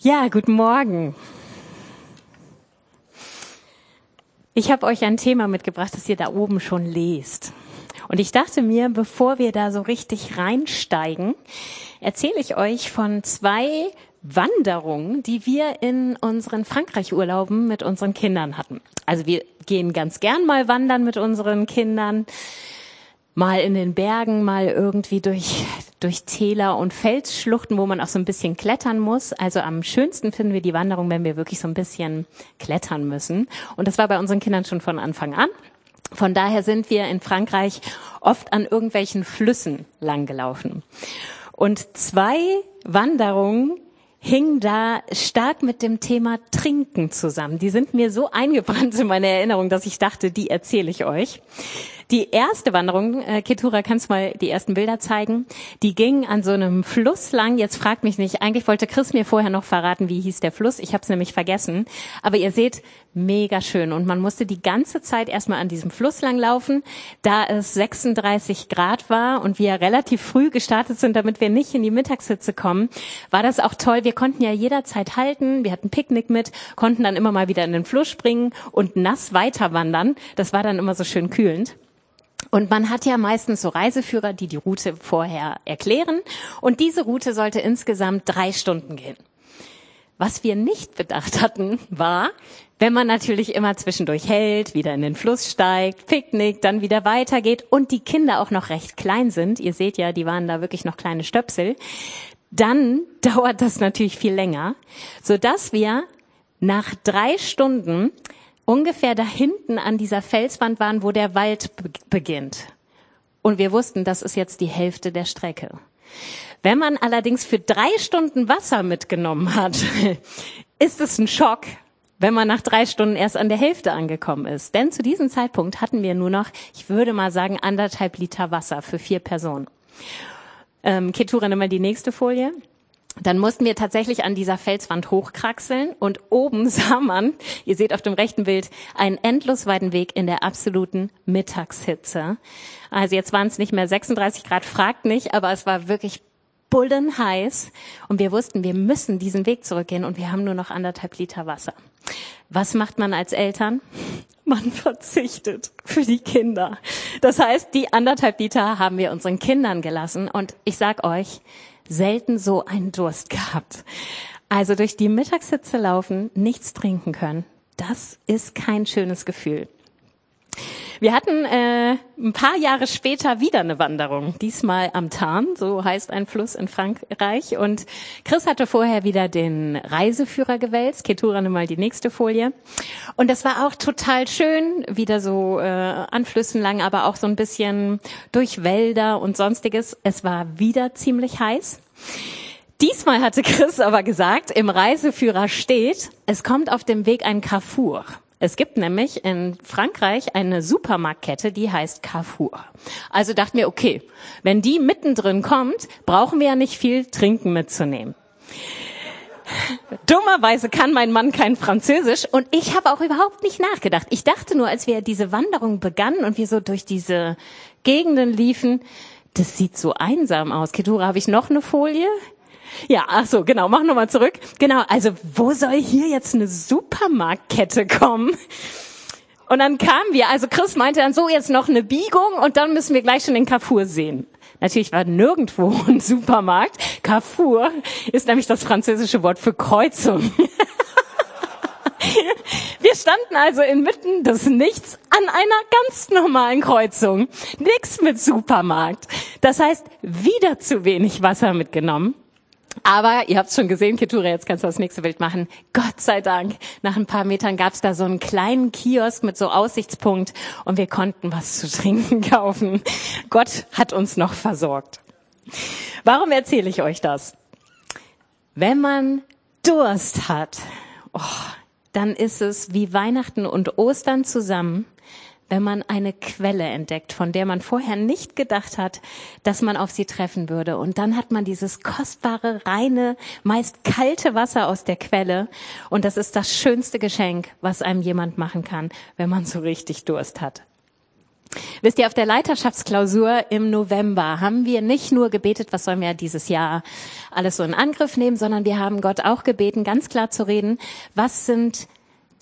Ja, guten Morgen. Ich habe euch ein Thema mitgebracht, das ihr da oben schon lest. Und ich dachte mir, bevor wir da so richtig reinsteigen, erzähle ich euch von zwei Wanderungen, die wir in unseren Frankreich-Urlauben mit unseren Kindern hatten. Also wir gehen ganz gern mal wandern mit unseren Kindern mal in den Bergen, mal irgendwie durch, durch Täler und Felsschluchten, wo man auch so ein bisschen klettern muss. Also am schönsten finden wir die Wanderung, wenn wir wirklich so ein bisschen klettern müssen. Und das war bei unseren Kindern schon von Anfang an. Von daher sind wir in Frankreich oft an irgendwelchen Flüssen langgelaufen. Und zwei Wanderungen hingen da stark mit dem Thema Trinken zusammen. Die sind mir so eingebrannt in meine Erinnerung, dass ich dachte, die erzähle ich euch. Die erste Wanderung, äh, Ketura, kannst mal die ersten Bilder zeigen? Die ging an so einem Fluss lang. Jetzt fragt mich nicht, eigentlich wollte Chris mir vorher noch verraten, wie hieß der Fluss. Ich habe es nämlich vergessen. Aber ihr seht, mega schön. Und man musste die ganze Zeit erstmal an diesem Fluss lang laufen. Da es 36 Grad war und wir relativ früh gestartet sind, damit wir nicht in die Mittagssitze kommen, war das auch toll. Wir konnten ja jederzeit halten. Wir hatten Picknick mit, konnten dann immer mal wieder in den Fluss springen und nass weiter wandern. Das war dann immer so schön kühlend. Und man hat ja meistens so Reiseführer, die die Route vorher erklären. Und diese Route sollte insgesamt drei Stunden gehen. Was wir nicht bedacht hatten, war, wenn man natürlich immer zwischendurch hält, wieder in den Fluss steigt, Picknick, dann wieder weitergeht und die Kinder auch noch recht klein sind, ihr seht ja, die waren da wirklich noch kleine Stöpsel, dann dauert das natürlich viel länger, so dass wir nach drei Stunden ungefähr da hinten an dieser Felswand waren, wo der Wald beginnt. Und wir wussten, das ist jetzt die Hälfte der Strecke. Wenn man allerdings für drei Stunden Wasser mitgenommen hat, ist es ein Schock, wenn man nach drei Stunden erst an der Hälfte angekommen ist. Denn zu diesem Zeitpunkt hatten wir nur noch, ich würde mal sagen, anderthalb Liter Wasser für vier Personen. Ähm, nimm mal die nächste Folie. Dann mussten wir tatsächlich an dieser Felswand hochkraxeln und oben sah man, ihr seht auf dem rechten Bild, einen endlos weiten Weg in der absoluten Mittagshitze. Also jetzt waren es nicht mehr 36 Grad, fragt nicht, aber es war wirklich bullenheiß und wir wussten, wir müssen diesen Weg zurückgehen und wir haben nur noch anderthalb Liter Wasser. Was macht man als Eltern? Man verzichtet für die Kinder. Das heißt, die anderthalb Liter haben wir unseren Kindern gelassen und ich sag euch, selten so einen Durst gehabt. Also durch die Mittagssitze laufen, nichts trinken können, das ist kein schönes Gefühl. Wir hatten äh, ein paar Jahre später wieder eine Wanderung, diesmal am Tarn, so heißt ein Fluss in Frankreich. Und Chris hatte vorher wieder den Reiseführer gewälzt. Ketura, nimm mal die nächste Folie. Und das war auch total schön, wieder so äh, an Flüssen lang, aber auch so ein bisschen durch Wälder und sonstiges. Es war wieder ziemlich heiß. Diesmal hatte Chris aber gesagt, im Reiseführer steht, es kommt auf dem Weg ein Carrefour. Es gibt nämlich in Frankreich eine Supermarktkette, die heißt Carrefour. Also dachten wir, okay, wenn die mittendrin kommt, brauchen wir ja nicht viel Trinken mitzunehmen. Dummerweise kann mein Mann kein Französisch und ich habe auch überhaupt nicht nachgedacht. Ich dachte nur, als wir diese Wanderung begannen und wir so durch diese Gegenden liefen, das sieht so einsam aus. Ketura, habe ich noch eine Folie? Ja, ach so, genau, mach nochmal zurück. Genau, also wo soll hier jetzt eine Supermarktkette kommen? Und dann kamen wir, also Chris meinte dann so, jetzt noch eine Biegung und dann müssen wir gleich schon den Carrefour sehen. Natürlich war nirgendwo ein Supermarkt. Carrefour ist nämlich das französische Wort für Kreuzung. Wir standen also inmitten des Nichts an einer ganz normalen Kreuzung. Nix mit Supermarkt. Das heißt, wieder zu wenig Wasser mitgenommen. Aber ihr habt schon gesehen, Ketura, jetzt kannst du das nächste Bild machen. Gott sei Dank, nach ein paar Metern gab es da so einen kleinen Kiosk mit so Aussichtspunkt und wir konnten was zu trinken kaufen. Gott hat uns noch versorgt. Warum erzähle ich euch das? Wenn man Durst hat, oh, dann ist es wie Weihnachten und Ostern zusammen, wenn man eine Quelle entdeckt, von der man vorher nicht gedacht hat, dass man auf sie treffen würde. Und dann hat man dieses kostbare, reine, meist kalte Wasser aus der Quelle. Und das ist das schönste Geschenk, was einem jemand machen kann, wenn man so richtig Durst hat. Wisst ihr, auf der Leiterschaftsklausur im November haben wir nicht nur gebetet, was sollen wir dieses Jahr alles so in Angriff nehmen, sondern wir haben Gott auch gebeten, ganz klar zu reden, was sind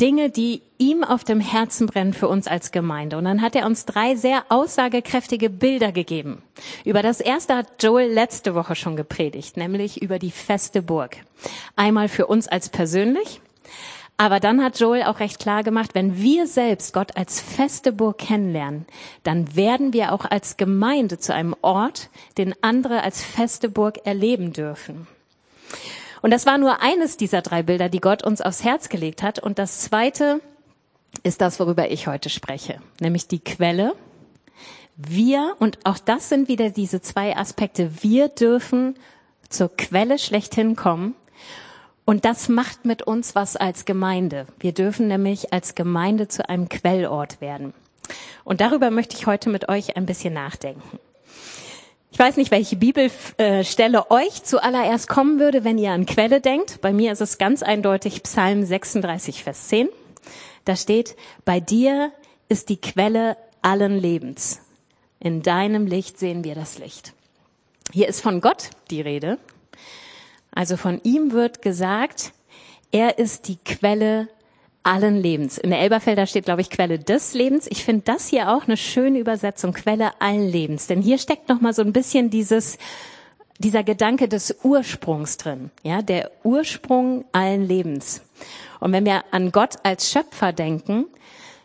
Dinge, die ihm auf dem Herzen brennen für uns als Gemeinde. Und dann hat er uns drei sehr aussagekräftige Bilder gegeben. Über das erste hat Joel letzte Woche schon gepredigt, nämlich über die feste Burg. Einmal für uns als persönlich, aber dann hat Joel auch recht klar gemacht, wenn wir selbst Gott als feste Burg kennenlernen, dann werden wir auch als Gemeinde zu einem Ort, den andere als feste Burg erleben dürfen. Und das war nur eines dieser drei Bilder, die Gott uns aufs Herz gelegt hat. Und das zweite ist das, worüber ich heute spreche, nämlich die Quelle. Wir, und auch das sind wieder diese zwei Aspekte, wir dürfen zur Quelle schlechthin kommen. Und das macht mit uns was als Gemeinde. Wir dürfen nämlich als Gemeinde zu einem Quellort werden. Und darüber möchte ich heute mit euch ein bisschen nachdenken. Ich weiß nicht, welche Bibelstelle euch zuallererst kommen würde, wenn ihr an Quelle denkt. Bei mir ist es ganz eindeutig Psalm 36, Vers 10. Da steht, bei dir ist die Quelle allen Lebens. In deinem Licht sehen wir das Licht. Hier ist von Gott die Rede. Also von ihm wird gesagt, er ist die Quelle allen Lebens. In der Elberfelder steht, glaube ich, Quelle des Lebens. Ich finde das hier auch eine schöne Übersetzung, Quelle allen Lebens. Denn hier steckt noch mal so ein bisschen dieses, dieser Gedanke des Ursprungs drin. Ja, der Ursprung allen Lebens. Und wenn wir an Gott als Schöpfer denken,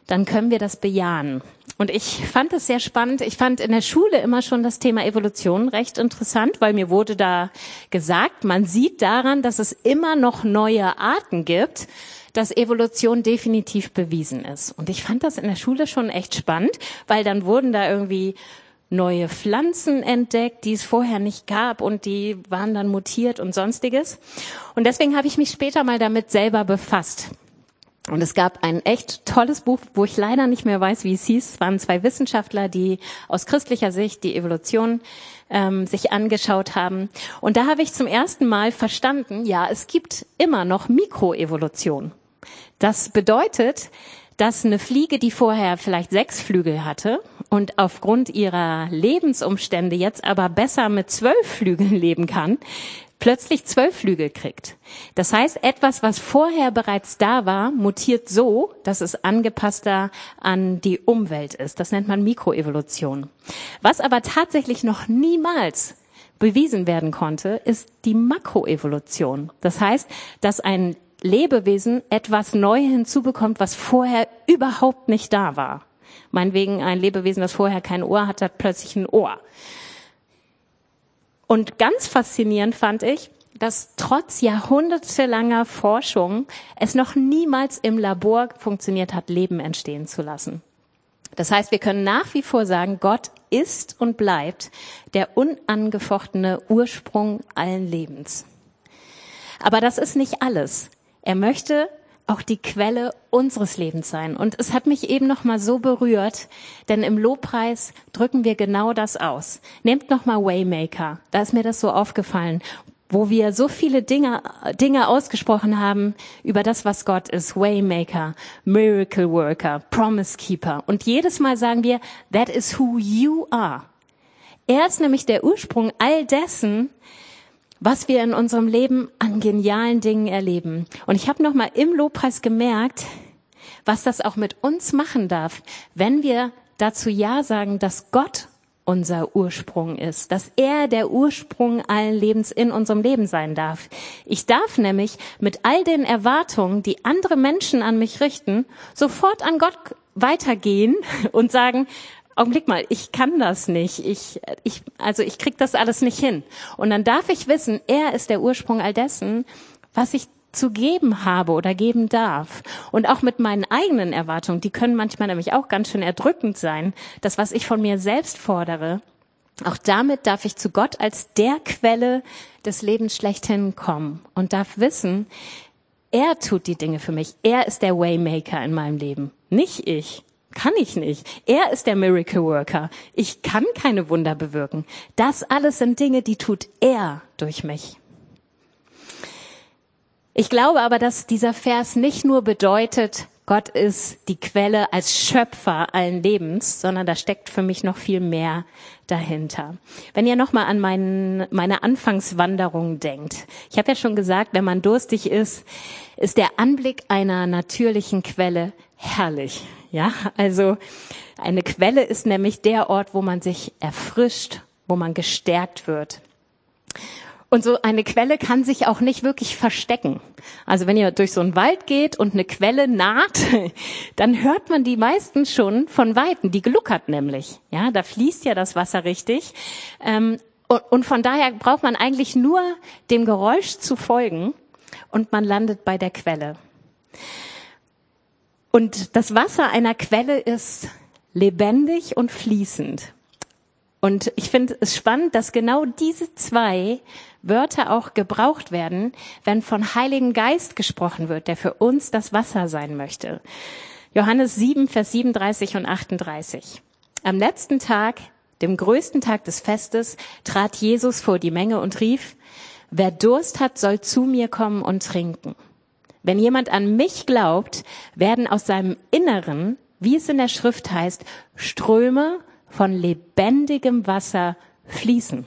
dann können wir das bejahen. Und ich fand es sehr spannend. Ich fand in der Schule immer schon das Thema Evolution recht interessant, weil mir wurde da gesagt, man sieht daran, dass es immer noch neue Arten gibt, dass Evolution definitiv bewiesen ist. Und ich fand das in der Schule schon echt spannend, weil dann wurden da irgendwie neue Pflanzen entdeckt, die es vorher nicht gab und die waren dann mutiert und sonstiges. Und deswegen habe ich mich später mal damit selber befasst. Und es gab ein echt tolles Buch, wo ich leider nicht mehr weiß, wie es hieß. Es waren zwei Wissenschaftler, die aus christlicher Sicht die Evolution ähm, sich angeschaut haben. Und da habe ich zum ersten Mal verstanden, ja, es gibt immer noch Mikroevolution. Das bedeutet, dass eine Fliege, die vorher vielleicht sechs Flügel hatte und aufgrund ihrer Lebensumstände jetzt aber besser mit zwölf Flügeln leben kann, plötzlich zwölf Flügel kriegt. Das heißt, etwas, was vorher bereits da war, mutiert so, dass es angepasster an die Umwelt ist. Das nennt man Mikroevolution. Was aber tatsächlich noch niemals bewiesen werden konnte, ist die Makroevolution. Das heißt, dass ein Lebewesen etwas neu hinzubekommt, was vorher überhaupt nicht da war. Meinetwegen ein Lebewesen, das vorher kein Ohr hat, hat plötzlich ein Ohr. Und ganz faszinierend fand ich, dass trotz jahrhundertelanger Forschung es noch niemals im Labor funktioniert hat, Leben entstehen zu lassen. Das heißt, wir können nach wie vor sagen, Gott ist und bleibt der unangefochtene Ursprung allen Lebens. Aber das ist nicht alles. Er möchte auch die Quelle unseres Lebens sein. Und es hat mich eben noch mal so berührt, denn im Lobpreis drücken wir genau das aus. Nehmt noch mal Waymaker. Da ist mir das so aufgefallen, wo wir so viele Dinge, Dinge ausgesprochen haben über das, was Gott ist. Waymaker, Miracle Worker, Promise Keeper. Und jedes Mal sagen wir, that is who you are. Er ist nämlich der Ursprung all dessen, was wir in unserem Leben an genialen Dingen erleben. Und ich habe noch mal im Lobpreis gemerkt, was das auch mit uns machen darf, wenn wir dazu ja sagen, dass Gott unser Ursprung ist, dass er der Ursprung allen Lebens in unserem Leben sein darf. Ich darf nämlich mit all den Erwartungen, die andere Menschen an mich richten, sofort an Gott weitergehen und sagen, Augenblick mal, ich kann das nicht. Ich, ich, also ich krieg das alles nicht hin. Und dann darf ich wissen, er ist der Ursprung all dessen, was ich zu geben habe oder geben darf. Und auch mit meinen eigenen Erwartungen, die können manchmal nämlich auch ganz schön erdrückend sein. Das, was ich von mir selbst fordere, auch damit darf ich zu Gott als der Quelle des Lebens schlechthin kommen und darf wissen, er tut die Dinge für mich. Er ist der Waymaker in meinem Leben, nicht ich. Kann ich nicht. Er ist der Miracle Worker. Ich kann keine Wunder bewirken. Das alles sind Dinge, die tut er durch mich. Ich glaube aber, dass dieser Vers nicht nur bedeutet, Gott ist die Quelle als Schöpfer allen Lebens, sondern da steckt für mich noch viel mehr dahinter. Wenn ihr nochmal an mein, meine Anfangswanderung denkt. Ich habe ja schon gesagt, wenn man durstig ist, ist der Anblick einer natürlichen Quelle herrlich. Ja, also eine Quelle ist nämlich der Ort, wo man sich erfrischt, wo man gestärkt wird. Und so eine Quelle kann sich auch nicht wirklich verstecken. Also wenn ihr durch so einen Wald geht und eine Quelle naht, dann hört man die meisten schon von Weitem. Die gluckert nämlich. Ja, da fließt ja das Wasser richtig. Ähm, und von daher braucht man eigentlich nur dem Geräusch zu folgen und man landet bei der Quelle. Und das Wasser einer Quelle ist lebendig und fließend. Und ich finde es spannend, dass genau diese zwei Wörter auch gebraucht werden, wenn von Heiligen Geist gesprochen wird, der für uns das Wasser sein möchte. Johannes 7, Vers 37 und 38. Am letzten Tag, dem größten Tag des Festes, trat Jesus vor die Menge und rief, wer Durst hat, soll zu mir kommen und trinken. Wenn jemand an mich glaubt, werden aus seinem Inneren, wie es in der Schrift heißt, Ströme von lebendigem Wasser fließen.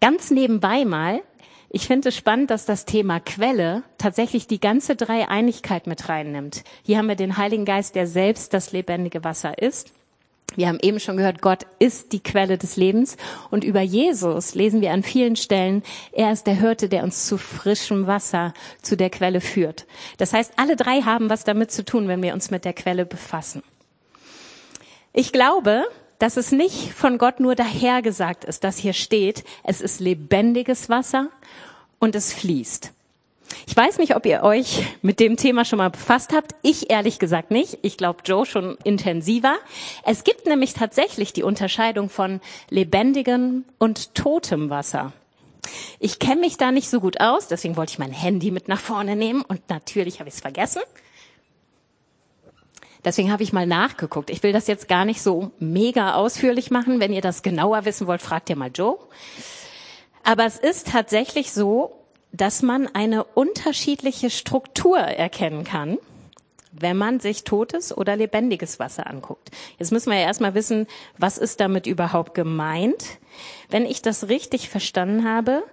Ganz nebenbei mal, ich finde es spannend, dass das Thema Quelle tatsächlich die ganze Dreieinigkeit mit reinnimmt. Hier haben wir den Heiligen Geist, der selbst das lebendige Wasser ist. Wir haben eben schon gehört, Gott ist die Quelle des Lebens. Und über Jesus lesen wir an vielen Stellen, er ist der Hirte, der uns zu frischem Wasser, zu der Quelle führt. Das heißt, alle drei haben was damit zu tun, wenn wir uns mit der Quelle befassen. Ich glaube, dass es nicht von Gott nur dahergesagt ist, dass hier steht, es ist lebendiges Wasser und es fließt. Ich weiß nicht, ob ihr euch mit dem Thema schon mal befasst habt. Ich ehrlich gesagt nicht. Ich glaube, Joe schon intensiver. Es gibt nämlich tatsächlich die Unterscheidung von lebendigem und totem Wasser. Ich kenne mich da nicht so gut aus, deswegen wollte ich mein Handy mit nach vorne nehmen und natürlich habe ich es vergessen. Deswegen habe ich mal nachgeguckt. Ich will das jetzt gar nicht so mega ausführlich machen. Wenn ihr das genauer wissen wollt, fragt ihr mal Joe. Aber es ist tatsächlich so, dass man eine unterschiedliche Struktur erkennen kann, wenn man sich totes oder lebendiges Wasser anguckt. Jetzt müssen wir ja erstmal wissen, was ist damit überhaupt gemeint. Wenn ich das richtig verstanden habe,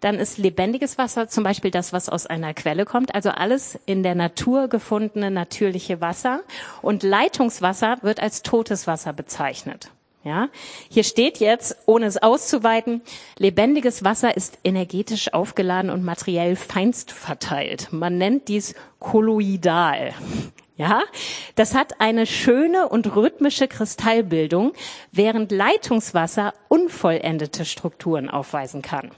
dann ist lebendiges Wasser zum Beispiel das, was aus einer Quelle kommt, also alles in der Natur gefundene natürliche Wasser. Und Leitungswasser wird als totes Wasser bezeichnet. Ja, hier steht jetzt, ohne es auszuweiten, lebendiges Wasser ist energetisch aufgeladen und materiell feinst verteilt. Man nennt dies kolloidal. Ja, das hat eine schöne und rhythmische Kristallbildung, während Leitungswasser unvollendete Strukturen aufweisen kann.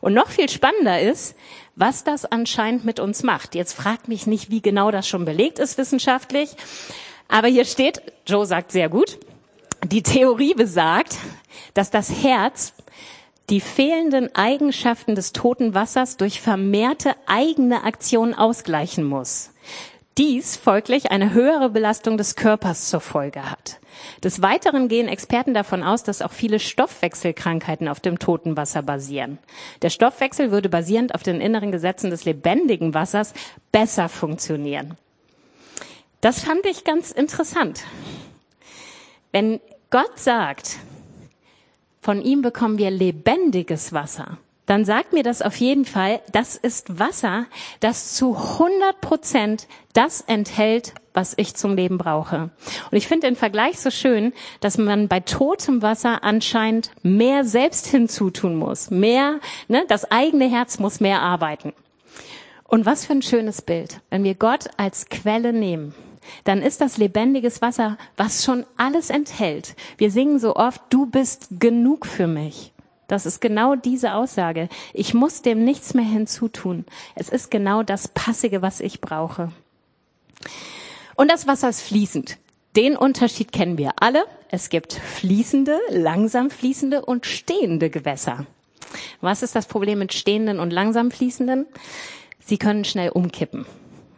Und noch viel spannender ist, was das anscheinend mit uns macht. Jetzt fragt mich nicht, wie genau das schon belegt ist wissenschaftlich, aber hier steht, Joe sagt sehr gut, die Theorie besagt, dass das Herz die fehlenden Eigenschaften des toten Wassers durch vermehrte eigene Aktionen ausgleichen muss. Dies folglich eine höhere Belastung des Körpers zur Folge hat. Des Weiteren gehen Experten davon aus, dass auch viele Stoffwechselkrankheiten auf dem toten Wasser basieren. Der Stoffwechsel würde basierend auf den inneren Gesetzen des lebendigen Wassers besser funktionieren. Das fand ich ganz interessant. Wenn Gott sagt, von ihm bekommen wir lebendiges Wasser, dann sagt mir das auf jeden Fall, das ist Wasser, das zu 100 Prozent das enthält, was ich zum Leben brauche. Und ich finde den Vergleich so schön, dass man bei totem Wasser anscheinend mehr selbst hinzutun muss. Mehr, ne, das eigene Herz muss mehr arbeiten. Und was für ein schönes Bild, wenn wir Gott als Quelle nehmen dann ist das lebendiges Wasser, was schon alles enthält. Wir singen so oft, du bist genug für mich. Das ist genau diese Aussage. Ich muss dem nichts mehr hinzutun. Es ist genau das Passige, was ich brauche. Und das Wasser ist fließend. Den Unterschied kennen wir alle. Es gibt fließende, langsam fließende und stehende Gewässer. Was ist das Problem mit stehenden und langsam fließenden? Sie können schnell umkippen.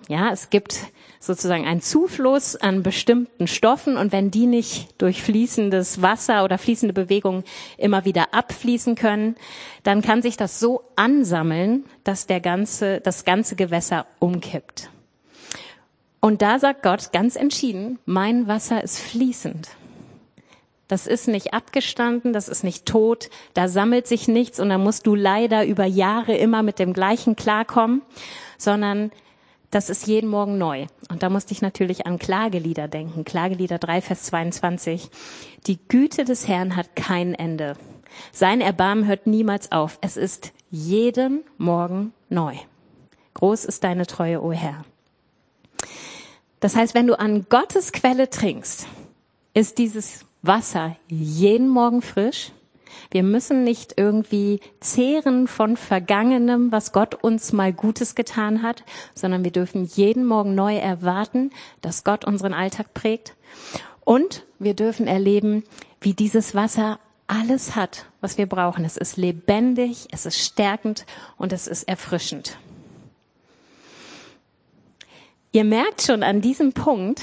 Ja, es gibt sozusagen ein Zufluss an bestimmten Stoffen und wenn die nicht durch fließendes Wasser oder fließende Bewegungen immer wieder abfließen können, dann kann sich das so ansammeln, dass der ganze, das ganze Gewässer umkippt. Und da sagt Gott ganz entschieden, mein Wasser ist fließend. Das ist nicht abgestanden, das ist nicht tot, da sammelt sich nichts und da musst du leider über Jahre immer mit dem gleichen klarkommen, sondern das ist jeden Morgen neu. Und da musste ich natürlich an Klagelieder denken. Klagelieder 3, Vers 22. Die Güte des Herrn hat kein Ende. Sein Erbarmen hört niemals auf. Es ist jeden Morgen neu. Groß ist deine Treue, o Herr. Das heißt, wenn du an Gottes Quelle trinkst, ist dieses Wasser jeden Morgen frisch. Wir müssen nicht irgendwie zehren von Vergangenem, was Gott uns mal Gutes getan hat, sondern wir dürfen jeden Morgen neu erwarten, dass Gott unseren Alltag prägt. Und wir dürfen erleben, wie dieses Wasser alles hat, was wir brauchen. Es ist lebendig, es ist stärkend und es ist erfrischend. Ihr merkt schon an diesem Punkt,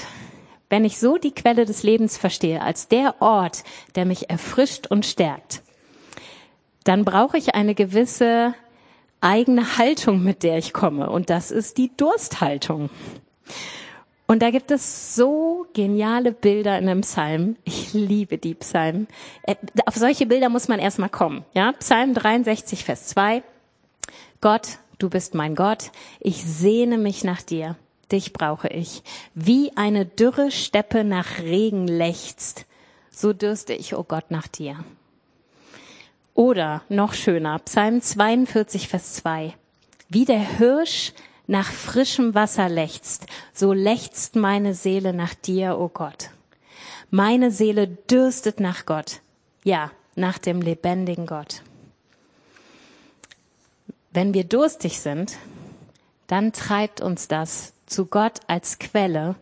wenn ich so die Quelle des Lebens verstehe, als der Ort, der mich erfrischt und stärkt, dann brauche ich eine gewisse eigene Haltung, mit der ich komme. Und das ist die Dursthaltung. Und da gibt es so geniale Bilder in einem Psalm. Ich liebe die Psalmen. Äh, auf solche Bilder muss man erstmal kommen. Ja? Psalm 63, Vers 2. Gott, du bist mein Gott. Ich sehne mich nach dir dich brauche ich. Wie eine dürre Steppe nach Regen lechzt, so dürste ich, o oh Gott, nach dir. Oder noch schöner, Psalm 42, Vers 2. Wie der Hirsch nach frischem Wasser lechzt, so lechzt meine Seele nach dir, o oh Gott. Meine Seele dürstet nach Gott, ja, nach dem lebendigen Gott. Wenn wir durstig sind, dann treibt uns das zu Gott als Quelle,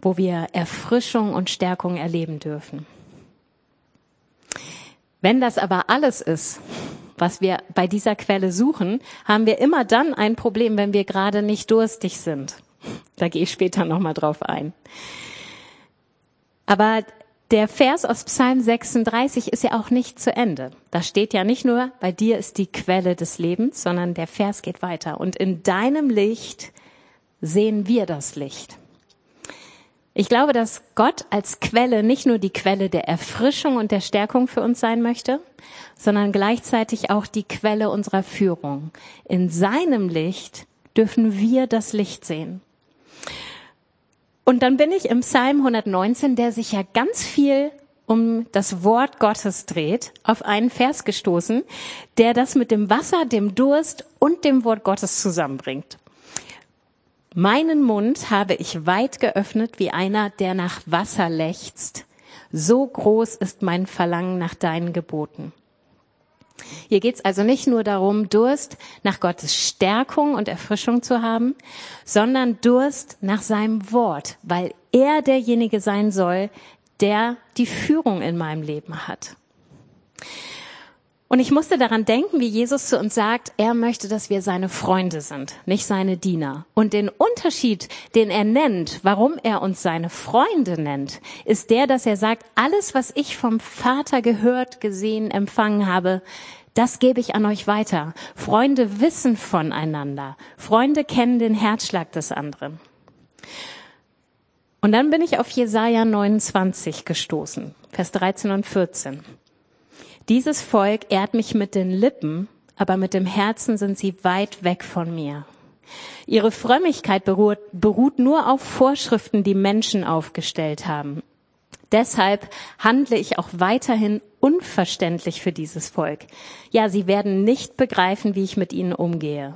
wo wir Erfrischung und Stärkung erleben dürfen. Wenn das aber alles ist, was wir bei dieser Quelle suchen, haben wir immer dann ein Problem, wenn wir gerade nicht durstig sind. Da gehe ich später nochmal drauf ein. Aber der Vers aus Psalm 36 ist ja auch nicht zu Ende. Da steht ja nicht nur, bei dir ist die Quelle des Lebens, sondern der Vers geht weiter. Und in deinem Licht sehen wir das Licht. Ich glaube, dass Gott als Quelle nicht nur die Quelle der Erfrischung und der Stärkung für uns sein möchte, sondern gleichzeitig auch die Quelle unserer Führung. In seinem Licht dürfen wir das Licht sehen. Und dann bin ich im Psalm 119, der sich ja ganz viel um das Wort Gottes dreht, auf einen Vers gestoßen, der das mit dem Wasser, dem Durst und dem Wort Gottes zusammenbringt. Meinen Mund habe ich weit geöffnet wie einer, der nach Wasser lechzt. So groß ist mein Verlangen nach deinen Geboten. Hier geht es also nicht nur darum, Durst nach Gottes Stärkung und Erfrischung zu haben, sondern Durst nach seinem Wort, weil er derjenige sein soll, der die Führung in meinem Leben hat. Und ich musste daran denken, wie Jesus zu uns sagt, er möchte, dass wir seine Freunde sind, nicht seine Diener. Und den Unterschied, den er nennt, warum er uns seine Freunde nennt, ist der, dass er sagt, alles, was ich vom Vater gehört, gesehen, empfangen habe, das gebe ich an euch weiter. Freunde wissen voneinander. Freunde kennen den Herzschlag des anderen. Und dann bin ich auf Jesaja 29 gestoßen, Vers 13 und 14. Dieses Volk ehrt mich mit den Lippen, aber mit dem Herzen sind sie weit weg von mir. Ihre Frömmigkeit beruht, beruht nur auf Vorschriften, die Menschen aufgestellt haben. Deshalb handle ich auch weiterhin unverständlich für dieses Volk. Ja, sie werden nicht begreifen, wie ich mit ihnen umgehe.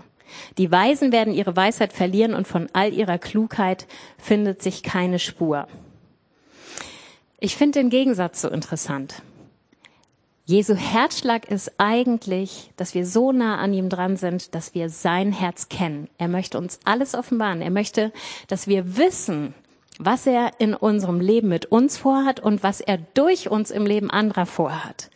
Die Weisen werden ihre Weisheit verlieren und von all ihrer Klugheit findet sich keine Spur. Ich finde den Gegensatz so interessant. Jesu Herzschlag ist eigentlich, dass wir so nah an ihm dran sind, dass wir sein Herz kennen. Er möchte uns alles offenbaren. Er möchte, dass wir wissen, was er in unserem Leben mit uns vorhat und was er durch uns im Leben anderer vorhat.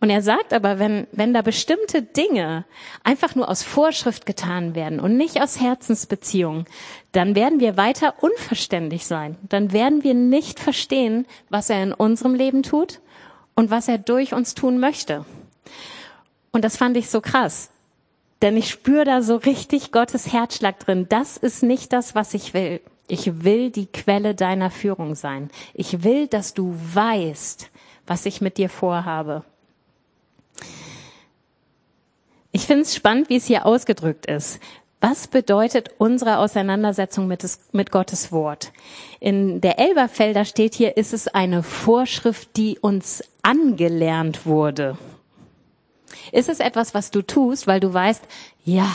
Und er sagt aber, wenn, wenn da bestimmte Dinge einfach nur aus Vorschrift getan werden und nicht aus Herzensbeziehung, dann werden wir weiter unverständlich sein. Dann werden wir nicht verstehen, was er in unserem Leben tut und was er durch uns tun möchte. Und das fand ich so krass. Denn ich spüre da so richtig Gottes Herzschlag drin. Das ist nicht das, was ich will. Ich will die Quelle deiner Führung sein. Ich will, dass du weißt, was ich mit dir vorhabe. Ich finde es spannend, wie es hier ausgedrückt ist. Was bedeutet unsere Auseinandersetzung mit, des, mit Gottes Wort? In der Elberfelder steht hier, ist es eine Vorschrift, die uns angelernt wurde. Ist es etwas, was du tust, weil du weißt, ja,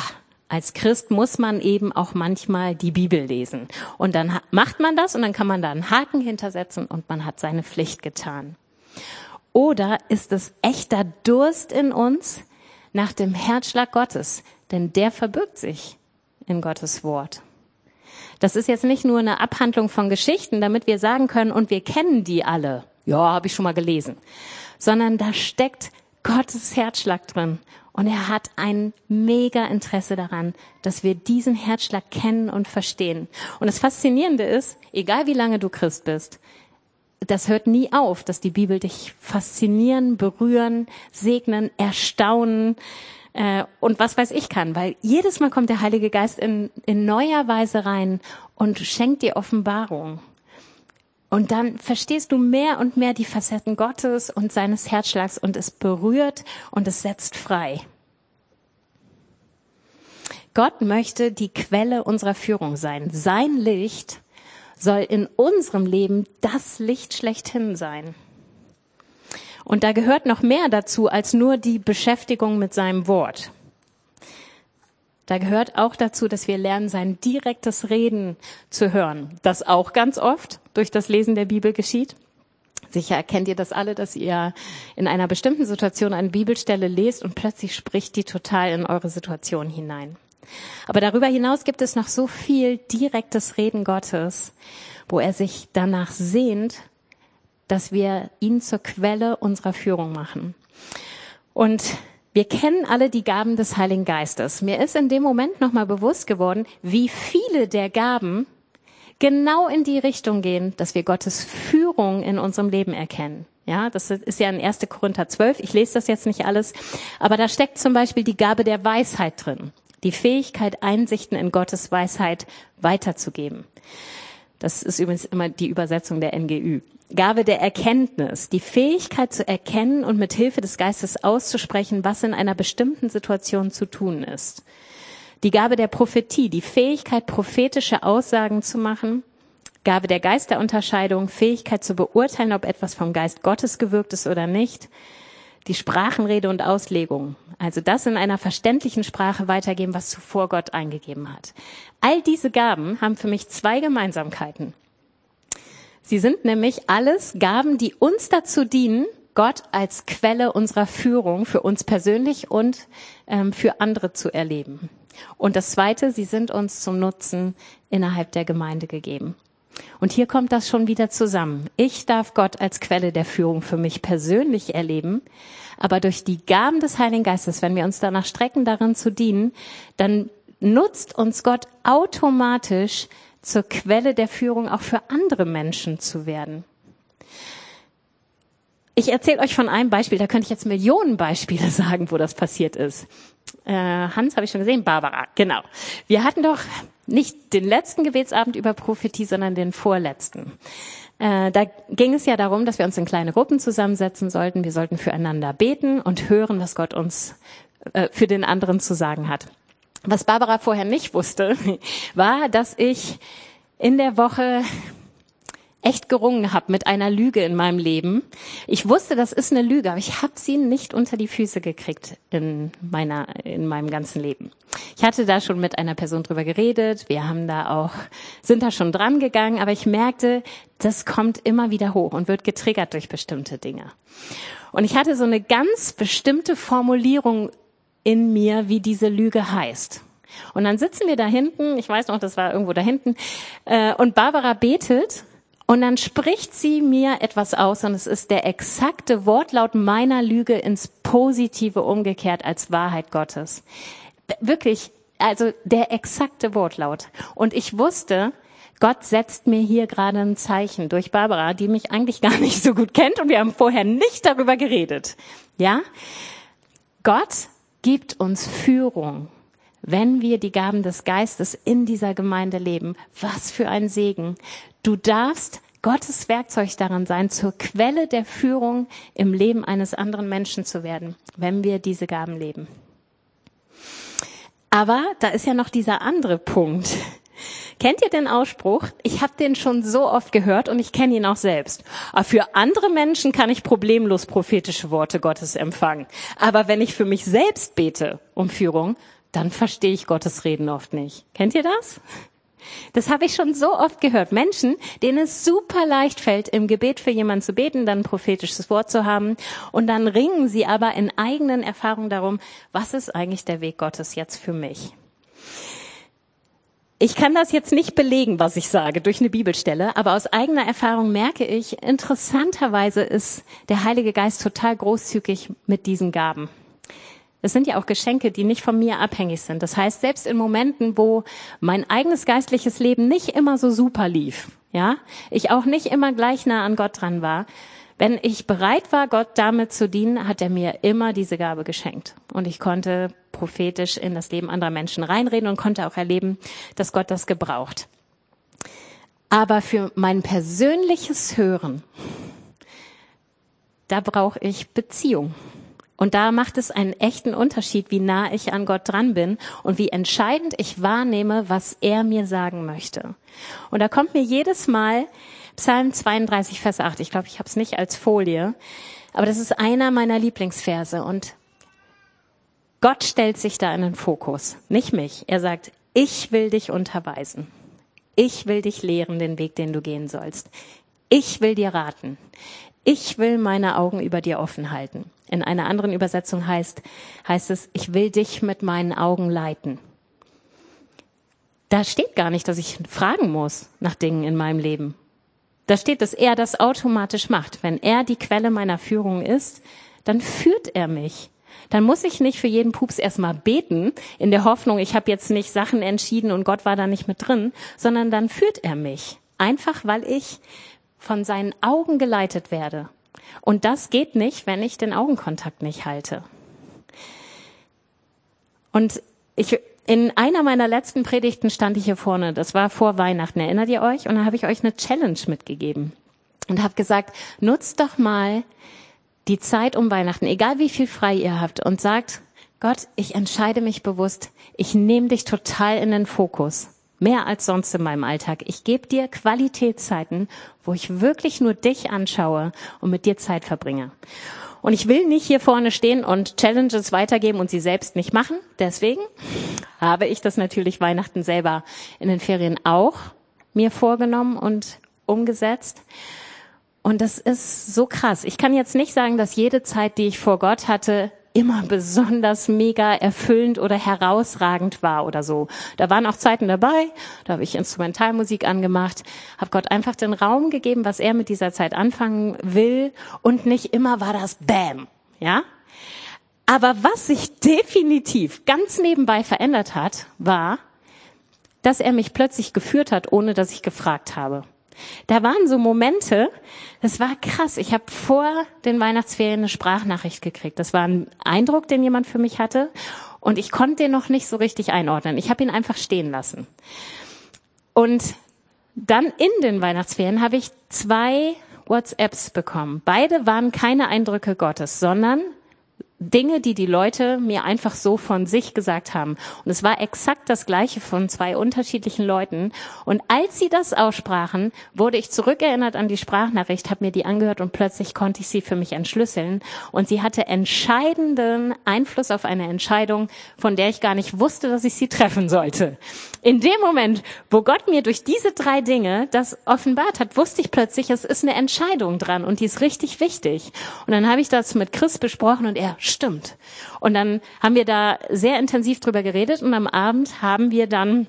als Christ muss man eben auch manchmal die Bibel lesen. Und dann macht man das und dann kann man da einen Haken hintersetzen und man hat seine Pflicht getan. Oder ist es echter Durst in uns nach dem Herzschlag Gottes? Denn der verbirgt sich in Gottes Wort. Das ist jetzt nicht nur eine Abhandlung von Geschichten, damit wir sagen können, und wir kennen die alle. Ja, habe ich schon mal gelesen. Sondern da steckt Gottes Herzschlag drin. Und er hat ein mega Interesse daran, dass wir diesen Herzschlag kennen und verstehen. Und das Faszinierende ist, egal wie lange du Christ bist, das hört nie auf, dass die Bibel dich faszinieren, berühren, segnen, erstaunen äh, und was weiß ich kann, weil jedes Mal kommt der Heilige Geist in, in neuer Weise rein und schenkt dir Offenbarung. Und dann verstehst du mehr und mehr die Facetten Gottes und seines Herzschlags und es berührt und es setzt frei. Gott möchte die Quelle unserer Führung sein. Sein Licht soll in unserem Leben das Licht schlechthin sein. Und da gehört noch mehr dazu als nur die Beschäftigung mit seinem Wort. Da gehört auch dazu, dass wir lernen, sein direktes Reden zu hören. Das auch ganz oft durch das Lesen der Bibel geschieht. Sicher erkennt ihr das alle, dass ihr in einer bestimmten Situation eine Bibelstelle lest und plötzlich spricht die total in eure Situation hinein. Aber darüber hinaus gibt es noch so viel direktes Reden Gottes, wo er sich danach sehnt, dass wir ihn zur Quelle unserer Führung machen. Und wir kennen alle die Gaben des Heiligen Geistes. Mir ist in dem Moment nochmal bewusst geworden, wie viele der Gaben genau in die Richtung gehen, dass wir Gottes Führung in unserem Leben erkennen. Ja, das ist ja in 1. Korinther 12. Ich lese das jetzt nicht alles. Aber da steckt zum Beispiel die Gabe der Weisheit drin die Fähigkeit, Einsichten in Gottes Weisheit weiterzugeben. Das ist übrigens immer die Übersetzung der NGÜ. Gabe der Erkenntnis, die Fähigkeit zu erkennen und mit Hilfe des Geistes auszusprechen, was in einer bestimmten Situation zu tun ist. Die Gabe der Prophetie, die Fähigkeit, prophetische Aussagen zu machen. Gabe der Geisterunterscheidung, Fähigkeit zu beurteilen, ob etwas vom Geist Gottes gewirkt ist oder nicht die Sprachenrede und Auslegung. Also das in einer verständlichen Sprache weitergeben, was zuvor Gott eingegeben hat. All diese Gaben haben für mich zwei Gemeinsamkeiten. Sie sind nämlich alles Gaben, die uns dazu dienen, Gott als Quelle unserer Führung für uns persönlich und ähm, für andere zu erleben. Und das Zweite, sie sind uns zum Nutzen innerhalb der Gemeinde gegeben. Und hier kommt das schon wieder zusammen. Ich darf Gott als Quelle der Führung für mich persönlich erleben, aber durch die Gaben des Heiligen Geistes, wenn wir uns danach strecken, darin zu dienen, dann nutzt uns Gott automatisch zur Quelle der Führung auch für andere Menschen zu werden. Ich erzähle euch von einem Beispiel, da könnte ich jetzt Millionen Beispiele sagen, wo das passiert ist. Äh, Hans habe ich schon gesehen, Barbara, genau. Wir hatten doch nicht den letzten Gebetsabend über Prophetie, sondern den vorletzten. Äh, da ging es ja darum, dass wir uns in kleine Gruppen zusammensetzen sollten. Wir sollten füreinander beten und hören, was Gott uns äh, für den anderen zu sagen hat. Was Barbara vorher nicht wusste, war, dass ich in der Woche echt gerungen habe mit einer Lüge in meinem Leben. Ich wusste, das ist eine Lüge, aber ich habe sie nicht unter die Füße gekriegt in meiner in meinem ganzen Leben. Ich hatte da schon mit einer Person drüber geredet, wir haben da auch sind da schon dran gegangen, aber ich merkte, das kommt immer wieder hoch und wird getriggert durch bestimmte Dinge. Und ich hatte so eine ganz bestimmte Formulierung in mir, wie diese Lüge heißt. Und dann sitzen wir da hinten, ich weiß noch, das war irgendwo da hinten, äh, und Barbara betet und dann spricht sie mir etwas aus und es ist der exakte Wortlaut meiner Lüge ins Positive umgekehrt als Wahrheit Gottes. Wirklich, also der exakte Wortlaut. Und ich wusste, Gott setzt mir hier gerade ein Zeichen durch Barbara, die mich eigentlich gar nicht so gut kennt und wir haben vorher nicht darüber geredet. Ja? Gott gibt uns Führung, wenn wir die Gaben des Geistes in dieser Gemeinde leben. Was für ein Segen. Du darfst Gottes Werkzeug daran sein, zur Quelle der Führung im Leben eines anderen Menschen zu werden, wenn wir diese Gaben leben. Aber da ist ja noch dieser andere Punkt. Kennt ihr den Ausspruch? Ich habe den schon so oft gehört und ich kenne ihn auch selbst. Aber für andere Menschen kann ich problemlos prophetische Worte Gottes empfangen. Aber wenn ich für mich selbst bete um Führung, dann verstehe ich Gottes Reden oft nicht. Kennt ihr das? Das habe ich schon so oft gehört. Menschen, denen es super leicht fällt, im Gebet für jemanden zu beten, dann ein prophetisches Wort zu haben. Und dann ringen sie aber in eigenen Erfahrungen darum, was ist eigentlich der Weg Gottes jetzt für mich? Ich kann das jetzt nicht belegen, was ich sage, durch eine Bibelstelle, aber aus eigener Erfahrung merke ich, interessanterweise ist der Heilige Geist total großzügig mit diesen Gaben. Es sind ja auch Geschenke, die nicht von mir abhängig sind. Das heißt, selbst in Momenten, wo mein eigenes geistliches Leben nicht immer so super lief, ja, ich auch nicht immer gleich nah an Gott dran war, wenn ich bereit war, Gott damit zu dienen, hat er mir immer diese Gabe geschenkt. Und ich konnte prophetisch in das Leben anderer Menschen reinreden und konnte auch erleben, dass Gott das gebraucht. Aber für mein persönliches Hören, da brauche ich Beziehung. Und da macht es einen echten Unterschied, wie nah ich an Gott dran bin und wie entscheidend ich wahrnehme, was er mir sagen möchte. Und da kommt mir jedes Mal Psalm 32, Vers 8. Ich glaube, ich habe es nicht als Folie, aber das ist einer meiner Lieblingsverse. Und Gott stellt sich da in den Fokus, nicht mich. Er sagt, ich will dich unterweisen. Ich will dich lehren, den Weg, den du gehen sollst. Ich will dir raten. Ich will meine Augen über dir offen halten. In einer anderen Übersetzung heißt, heißt es, ich will dich mit meinen Augen leiten. Da steht gar nicht, dass ich fragen muss nach Dingen in meinem Leben. Da steht, dass er das automatisch macht. Wenn er die Quelle meiner Führung ist, dann führt er mich. Dann muss ich nicht für jeden Pups erstmal beten, in der Hoffnung, ich habe jetzt nicht Sachen entschieden und Gott war da nicht mit drin, sondern dann führt er mich. Einfach weil ich von seinen Augen geleitet werde. Und das geht nicht, wenn ich den Augenkontakt nicht halte. Und ich, in einer meiner letzten Predigten stand ich hier vorne, das war vor Weihnachten, erinnert ihr euch? Und da habe ich euch eine Challenge mitgegeben und habe gesagt, nutzt doch mal die Zeit um Weihnachten, egal wie viel frei ihr habt, und sagt, Gott, ich entscheide mich bewusst, ich nehme dich total in den Fokus mehr als sonst in meinem Alltag. Ich gebe dir Qualitätszeiten, wo ich wirklich nur dich anschaue und mit dir Zeit verbringe. Und ich will nicht hier vorne stehen und Challenges weitergeben und sie selbst nicht machen. Deswegen habe ich das natürlich Weihnachten selber in den Ferien auch mir vorgenommen und umgesetzt. Und das ist so krass. Ich kann jetzt nicht sagen, dass jede Zeit, die ich vor Gott hatte, immer besonders mega erfüllend oder herausragend war oder so. Da waren auch Zeiten dabei, da habe ich Instrumentalmusik angemacht, habe Gott einfach den Raum gegeben, was er mit dieser Zeit anfangen will und nicht immer war das Bam, ja? Aber was sich definitiv ganz nebenbei verändert hat, war, dass er mich plötzlich geführt hat, ohne dass ich gefragt habe. Da waren so Momente, das war krass. Ich habe vor den Weihnachtsferien eine Sprachnachricht gekriegt. Das war ein Eindruck, den jemand für mich hatte. Und ich konnte den noch nicht so richtig einordnen. Ich habe ihn einfach stehen lassen. Und dann in den Weihnachtsferien habe ich zwei WhatsApps bekommen. Beide waren keine Eindrücke Gottes, sondern Dinge, die die Leute mir einfach so von sich gesagt haben. Und es war exakt das Gleiche von zwei unterschiedlichen Leuten. Und als sie das aussprachen, wurde ich zurückerinnert an die Sprachnachricht, habe mir die angehört und plötzlich konnte ich sie für mich entschlüsseln. Und sie hatte entscheidenden Einfluss auf eine Entscheidung, von der ich gar nicht wusste, dass ich sie treffen sollte. In dem Moment, wo Gott mir durch diese drei Dinge das offenbart hat, wusste ich plötzlich, es ist eine Entscheidung dran und die ist richtig wichtig. Und dann habe ich das mit Chris besprochen und er stimmt. Und dann haben wir da sehr intensiv drüber geredet und am Abend haben wir dann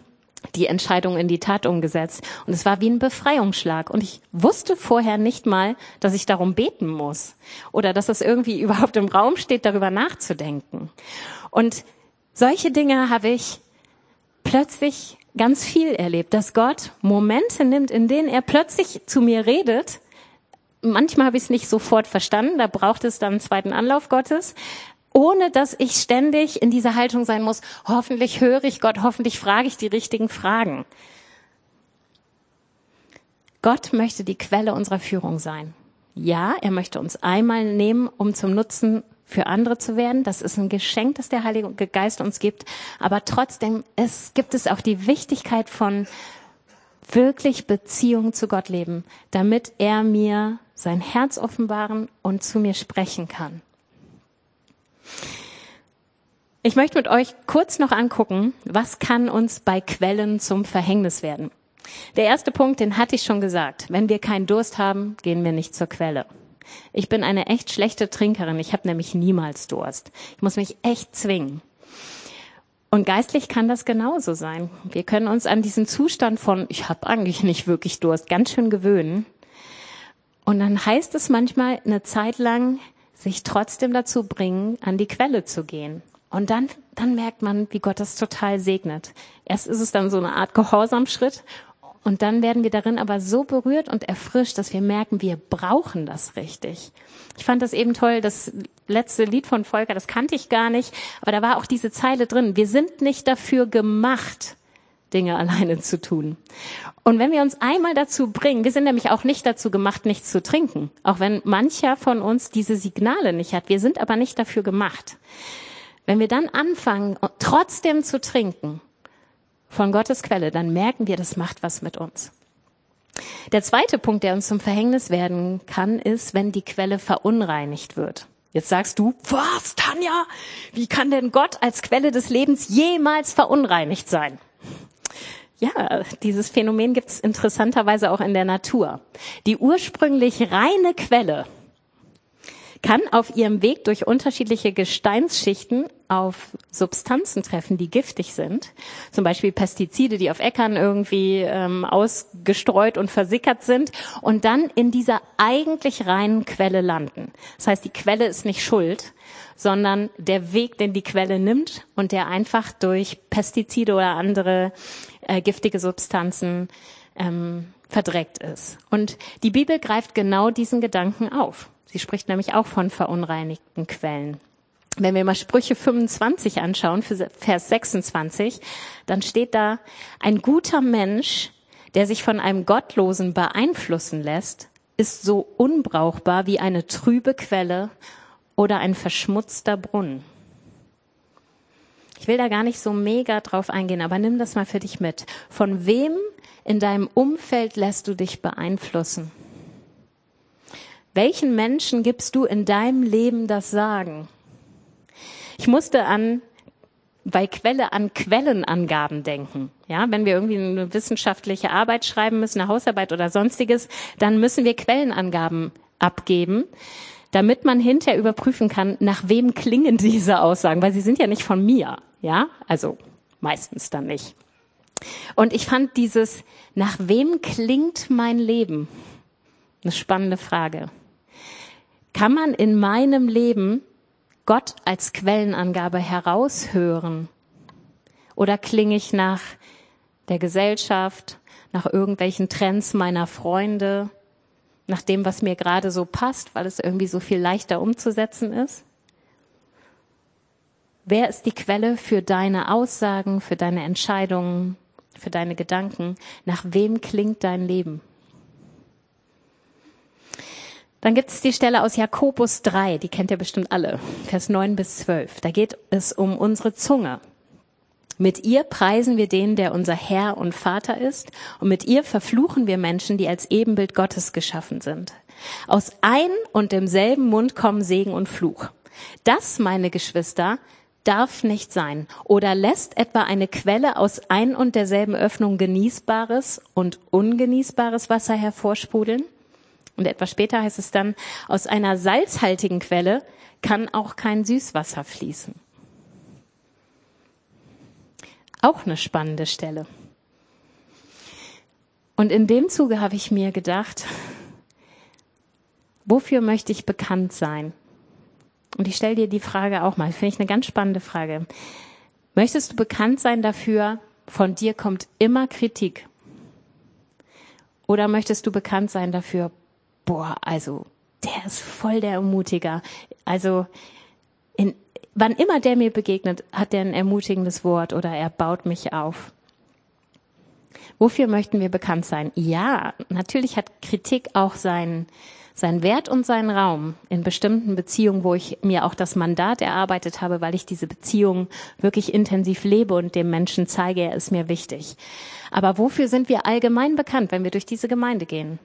die Entscheidung in die Tat umgesetzt. Und es war wie ein Befreiungsschlag. Und ich wusste vorher nicht mal, dass ich darum beten muss oder dass es irgendwie überhaupt im Raum steht, darüber nachzudenken. Und solche Dinge habe ich plötzlich ganz viel erlebt, dass Gott Momente nimmt, in denen er plötzlich zu mir redet manchmal habe ich es nicht sofort verstanden, da braucht es dann einen zweiten Anlauf Gottes. ohne dass ich ständig in dieser Haltung sein muss, hoffentlich höre ich Gott, hoffentlich frage ich die richtigen Fragen. Gott möchte die Quelle unserer Führung sein. Ja, er möchte uns einmal nehmen, um zum Nutzen für andere zu werden. Das ist ein Geschenk, das der Heilige Geist uns gibt. Aber trotzdem es gibt es auch die Wichtigkeit von wirklich Beziehung zu Gott leben, damit er mir sein Herz offenbaren und zu mir sprechen kann. Ich möchte mit euch kurz noch angucken, was kann uns bei Quellen zum Verhängnis werden. Der erste Punkt, den hatte ich schon gesagt. Wenn wir keinen Durst haben, gehen wir nicht zur Quelle. Ich bin eine echt schlechte Trinkerin. Ich habe nämlich niemals Durst. Ich muss mich echt zwingen. Und geistlich kann das genauso sein. Wir können uns an diesen Zustand von, ich habe eigentlich nicht wirklich Durst, ganz schön gewöhnen. Und dann heißt es manchmal eine Zeit lang, sich trotzdem dazu bringen, an die Quelle zu gehen. Und dann, dann merkt man, wie Gott das total segnet. Erst ist es dann so eine Art Gehorsamschritt und dann werden wir darin aber so berührt und erfrischt, dass wir merken, wir brauchen das richtig. Ich fand das eben toll, das letzte Lied von Volker, das kannte ich gar nicht, aber da war auch diese Zeile drin. Wir sind nicht dafür gemacht, Dinge alleine zu tun. Und wenn wir uns einmal dazu bringen, wir sind nämlich auch nicht dazu gemacht, nichts zu trinken, auch wenn mancher von uns diese Signale nicht hat. Wir sind aber nicht dafür gemacht. Wenn wir dann anfangen, trotzdem zu trinken von Gottes Quelle, dann merken wir, das macht was mit uns. Der zweite Punkt, der uns zum Verhängnis werden kann, ist, wenn die Quelle verunreinigt wird. Jetzt sagst du, was, Tanja? Wie kann denn Gott als Quelle des Lebens jemals verunreinigt sein? Ja, dieses Phänomen gibt es interessanterweise auch in der Natur. Die ursprünglich reine Quelle kann auf ihrem Weg durch unterschiedliche Gesteinsschichten auf Substanzen treffen, die giftig sind. Zum Beispiel Pestizide, die auf Äckern irgendwie ähm, ausgestreut und versickert sind und dann in dieser eigentlich reinen Quelle landen. Das heißt, die Quelle ist nicht schuld, sondern der Weg, den die Quelle nimmt und der einfach durch Pestizide oder andere äh, giftige Substanzen ähm, verdreckt ist. Und die Bibel greift genau diesen Gedanken auf. Sie spricht nämlich auch von verunreinigten Quellen. Wenn wir mal Sprüche 25 anschauen, Vers 26, dann steht da, ein guter Mensch, der sich von einem Gottlosen beeinflussen lässt, ist so unbrauchbar wie eine trübe Quelle oder ein verschmutzter Brunnen. Ich will da gar nicht so mega drauf eingehen, aber nimm das mal für dich mit. Von wem in deinem Umfeld lässt du dich beeinflussen? Welchen Menschen gibst du in deinem Leben das Sagen? Ich musste an bei Quelle an Quellenangaben denken. Ja, wenn wir irgendwie eine wissenschaftliche Arbeit schreiben müssen, eine Hausarbeit oder sonstiges, dann müssen wir Quellenangaben abgeben, damit man hinterher überprüfen kann, nach wem klingen diese Aussagen, weil sie sind ja nicht von mir. Ja, also meistens dann nicht. Und ich fand dieses, nach wem klingt mein Leben? Eine spannende Frage. Kann man in meinem Leben Gott als Quellenangabe heraushören? Oder klinge ich nach der Gesellschaft, nach irgendwelchen Trends meiner Freunde, nach dem, was mir gerade so passt, weil es irgendwie so viel leichter umzusetzen ist? Wer ist die Quelle für deine Aussagen, für deine Entscheidungen, für deine Gedanken? Nach wem klingt dein Leben? Dann gibt es die Stelle aus Jakobus 3, die kennt ihr bestimmt alle, Vers 9 bis 12. Da geht es um unsere Zunge. Mit ihr preisen wir den, der unser Herr und Vater ist, und mit ihr verfluchen wir Menschen, die als Ebenbild Gottes geschaffen sind. Aus ein und demselben Mund kommen Segen und Fluch. Das, meine Geschwister, darf nicht sein. Oder lässt etwa eine Quelle aus ein und derselben Öffnung genießbares und ungenießbares Wasser hervorsprudeln? Und etwas später heißt es dann, aus einer salzhaltigen Quelle kann auch kein Süßwasser fließen. Auch eine spannende Stelle. Und in dem Zuge habe ich mir gedacht, wofür möchte ich bekannt sein? Und ich stelle dir die Frage auch mal, finde ich eine ganz spannende Frage. Möchtest du bekannt sein dafür, von dir kommt immer Kritik? Oder möchtest du bekannt sein dafür, boah, also der ist voll der Ermutiger. Also in, wann immer der mir begegnet, hat er ein ermutigendes Wort oder er baut mich auf. Wofür möchten wir bekannt sein? Ja, natürlich hat Kritik auch seinen, seinen Wert und seinen Raum in bestimmten Beziehungen, wo ich mir auch das Mandat erarbeitet habe, weil ich diese Beziehung wirklich intensiv lebe und dem Menschen zeige, er ist mir wichtig. Aber wofür sind wir allgemein bekannt, wenn wir durch diese Gemeinde gehen?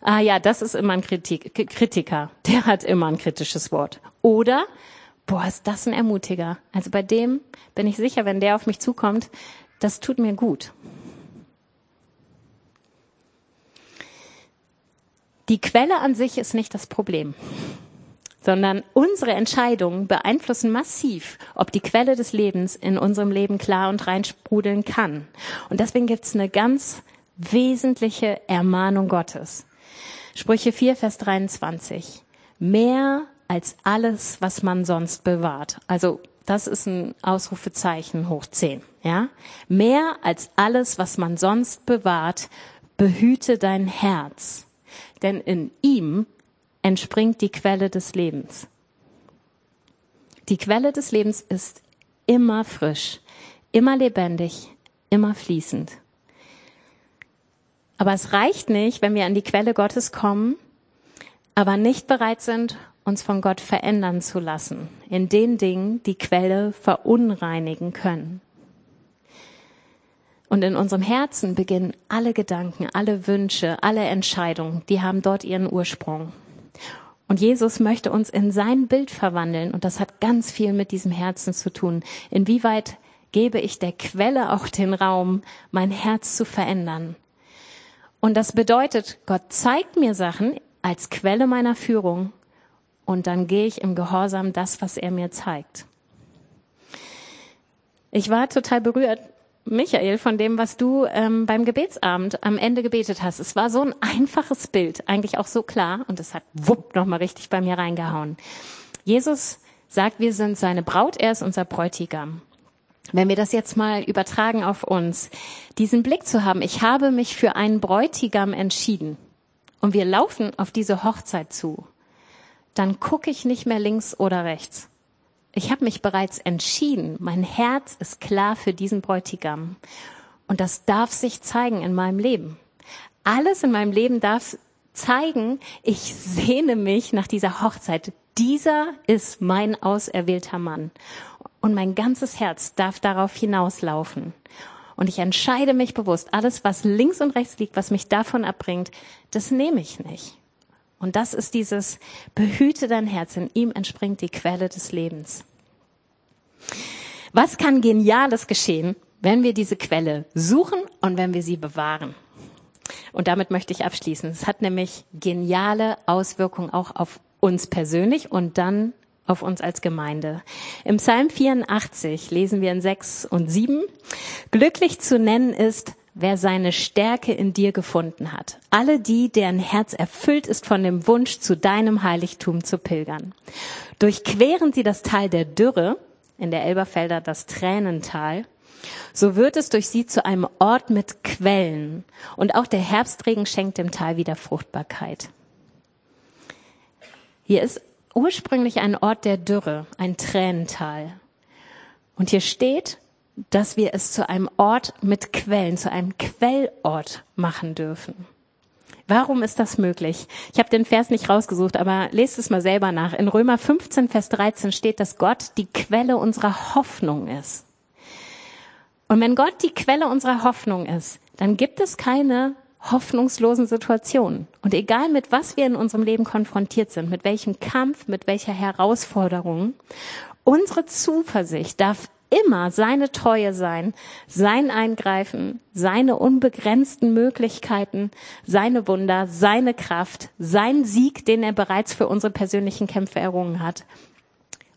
Ah ja, das ist immer ein Kritik, Kritiker. Der hat immer ein kritisches Wort. Oder, boah, ist das ein Ermutiger. Also bei dem bin ich sicher, wenn der auf mich zukommt, das tut mir gut. Die Quelle an sich ist nicht das Problem, sondern unsere Entscheidungen beeinflussen massiv, ob die Quelle des Lebens in unserem Leben klar und rein sprudeln kann. Und deswegen gibt es eine ganz wesentliche Ermahnung Gottes. Sprüche 4, Vers 23. Mehr als alles, was man sonst bewahrt. Also das ist ein Ausrufezeichen hoch 10. Ja? Mehr als alles, was man sonst bewahrt, behüte dein Herz denn in ihm entspringt die Quelle des Lebens. Die Quelle des Lebens ist immer frisch, immer lebendig, immer fließend. Aber es reicht nicht, wenn wir an die Quelle Gottes kommen, aber nicht bereit sind, uns von Gott verändern zu lassen, in den Dingen, die Quelle verunreinigen können. Und in unserem Herzen beginnen alle Gedanken, alle Wünsche, alle Entscheidungen, die haben dort ihren Ursprung. Und Jesus möchte uns in sein Bild verwandeln und das hat ganz viel mit diesem Herzen zu tun. Inwieweit gebe ich der Quelle auch den Raum, mein Herz zu verändern? Und das bedeutet, Gott zeigt mir Sachen als Quelle meiner Führung und dann gehe ich im Gehorsam das, was er mir zeigt. Ich war total berührt, Michael, von dem, was du ähm, beim Gebetsabend am Ende gebetet hast. Es war so ein einfaches Bild, eigentlich auch so klar und es hat wupp nochmal richtig bei mir reingehauen. Jesus sagt, wir sind seine Braut, er ist unser Bräutigam. Wenn wir das jetzt mal übertragen auf uns, diesen Blick zu haben, ich habe mich für einen Bräutigam entschieden und wir laufen auf diese Hochzeit zu, dann gucke ich nicht mehr links oder rechts ich habe mich bereits entschieden. Mein Herz ist klar für diesen Bräutigam. Und das darf sich zeigen in meinem Leben. Alles in meinem Leben darf zeigen, ich sehne mich nach dieser Hochzeit. Dieser ist mein auserwählter Mann. Und mein ganzes Herz darf darauf hinauslaufen. Und ich entscheide mich bewusst, alles, was links und rechts liegt, was mich davon abbringt, das nehme ich nicht. Und das ist dieses behüte dein Herz, in ihm entspringt die Quelle des Lebens. Was kann Geniales geschehen, wenn wir diese Quelle suchen und wenn wir sie bewahren? Und damit möchte ich abschließen. Es hat nämlich geniale Auswirkungen auch auf uns persönlich und dann auf uns als Gemeinde. Im Psalm 84 lesen wir in 6 und 7, glücklich zu nennen ist, wer seine Stärke in dir gefunden hat. Alle die, deren Herz erfüllt ist von dem Wunsch, zu deinem Heiligtum zu pilgern. Durchqueren sie das Tal der Dürre, in der Elberfelder das Tränental, so wird es durch sie zu einem Ort mit Quellen. Und auch der Herbstregen schenkt dem Tal wieder Fruchtbarkeit. Hier ist ursprünglich ein Ort der Dürre, ein Tränental. Und hier steht, dass wir es zu einem Ort mit Quellen, zu einem Quellort machen dürfen. Warum ist das möglich? Ich habe den Vers nicht rausgesucht, aber lest es mal selber nach. In Römer 15, Vers 13 steht, dass Gott die Quelle unserer Hoffnung ist. Und wenn Gott die Quelle unserer Hoffnung ist, dann gibt es keine hoffnungslosen Situationen. Und egal mit was wir in unserem Leben konfrontiert sind, mit welchem Kampf, mit welcher Herausforderung, unsere Zuversicht darf immer seine Treue sein, sein Eingreifen, seine unbegrenzten Möglichkeiten, seine Wunder, seine Kraft, sein Sieg, den er bereits für unsere persönlichen Kämpfe errungen hat.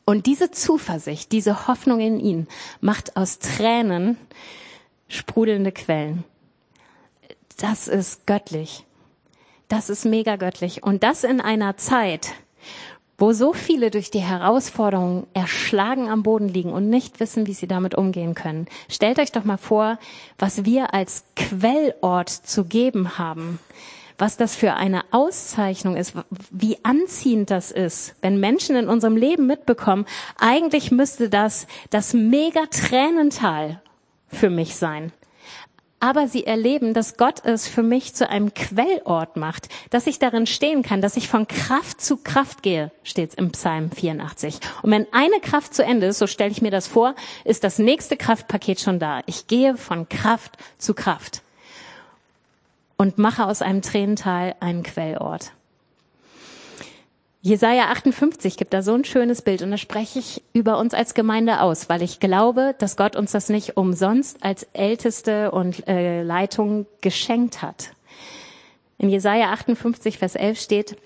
Und diese Zuversicht, diese Hoffnung in ihn macht aus Tränen sprudelnde Quellen. Das ist göttlich. Das ist mega göttlich. Und das in einer Zeit, wo so viele durch die Herausforderungen erschlagen am Boden liegen und nicht wissen, wie sie damit umgehen können. Stellt euch doch mal vor, was wir als Quellort zu geben haben, was das für eine Auszeichnung ist, wie anziehend das ist, wenn Menschen in unserem Leben mitbekommen, eigentlich müsste das das mega Tränental für mich sein aber sie erleben, dass Gott es für mich zu einem Quellort macht, dass ich darin stehen kann, dass ich von Kraft zu Kraft gehe, steht im Psalm 84. Und wenn eine Kraft zu Ende ist, so stelle ich mir das vor, ist das nächste Kraftpaket schon da. Ich gehe von Kraft zu Kraft und mache aus einem Tränental einen Quellort. Jesaja 58 gibt da so ein schönes Bild und da spreche ich über uns als Gemeinde aus, weil ich glaube, dass Gott uns das nicht umsonst als Älteste und äh, Leitung geschenkt hat. In Jesaja 58, Vers 11 steht,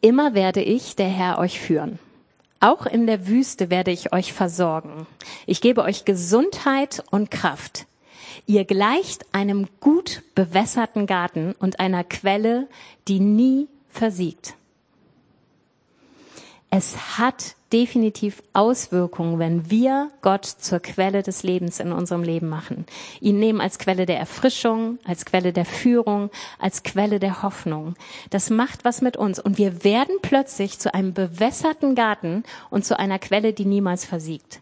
immer werde ich, der Herr, euch führen. Auch in der Wüste werde ich euch versorgen. Ich gebe euch Gesundheit und Kraft. Ihr gleicht einem gut bewässerten Garten und einer Quelle, die nie versiegt. Es hat definitiv Auswirkungen, wenn wir Gott zur Quelle des Lebens in unserem Leben machen. Ihn nehmen als Quelle der Erfrischung, als Quelle der Führung, als Quelle der Hoffnung. Das macht was mit uns und wir werden plötzlich zu einem bewässerten Garten und zu einer Quelle, die niemals versiegt.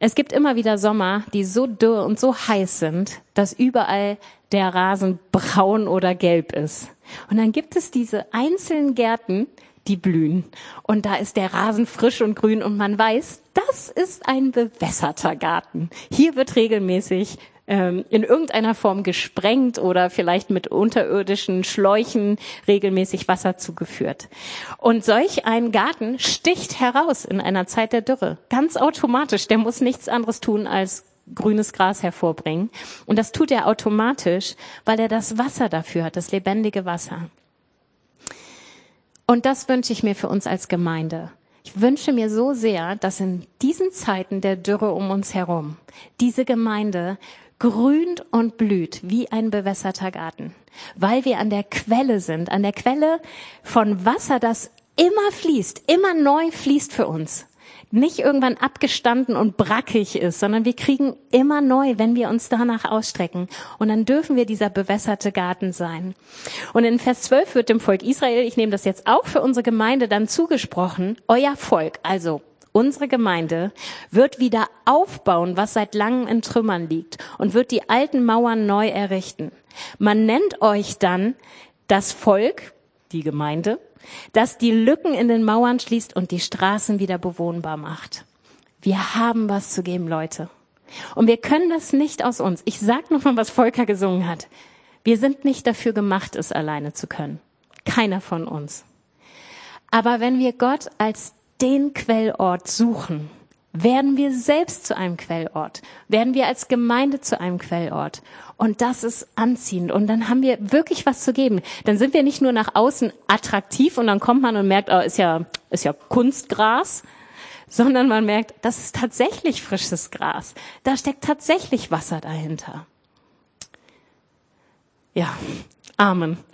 Es gibt immer wieder Sommer, die so dürr und so heiß sind, dass überall der Rasen braun oder gelb ist. Und dann gibt es diese einzelnen Gärten, die blühen. Und da ist der Rasen frisch und grün und man weiß, das ist ein bewässerter Garten. Hier wird regelmäßig ähm, in irgendeiner Form gesprengt oder vielleicht mit unterirdischen Schläuchen regelmäßig Wasser zugeführt. Und solch ein Garten sticht heraus in einer Zeit der Dürre. Ganz automatisch. Der muss nichts anderes tun als grünes Gras hervorbringen. Und das tut er automatisch, weil er das Wasser dafür hat, das lebendige Wasser. Und das wünsche ich mir für uns als Gemeinde. Ich wünsche mir so sehr, dass in diesen Zeiten der Dürre um uns herum diese Gemeinde grünt und blüht wie ein bewässerter Garten, weil wir an der Quelle sind, an der Quelle von Wasser, das immer fließt, immer neu fließt für uns nicht irgendwann abgestanden und brackig ist, sondern wir kriegen immer neu, wenn wir uns danach ausstrecken. Und dann dürfen wir dieser bewässerte Garten sein. Und in Vers 12 wird dem Volk Israel, ich nehme das jetzt auch für unsere Gemeinde dann zugesprochen, euer Volk, also unsere Gemeinde, wird wieder aufbauen, was seit langem in Trümmern liegt und wird die alten Mauern neu errichten. Man nennt euch dann das Volk, die Gemeinde, das die Lücken in den Mauern schließt und die Straßen wieder bewohnbar macht. Wir haben was zu geben, Leute. Und wir können das nicht aus uns. Ich sag noch mal, was Volker gesungen hat. Wir sind nicht dafür gemacht, es alleine zu können. Keiner von uns. Aber wenn wir Gott als den Quellort suchen, werden wir selbst zu einem Quellort, werden wir als Gemeinde zu einem Quellort. Und das ist anziehend. Und dann haben wir wirklich was zu geben. Dann sind wir nicht nur nach außen attraktiv und dann kommt man und merkt, oh, ist ja, ist ja Kunstgras, sondern man merkt, das ist tatsächlich frisches Gras. Da steckt tatsächlich Wasser dahinter. Ja, Amen.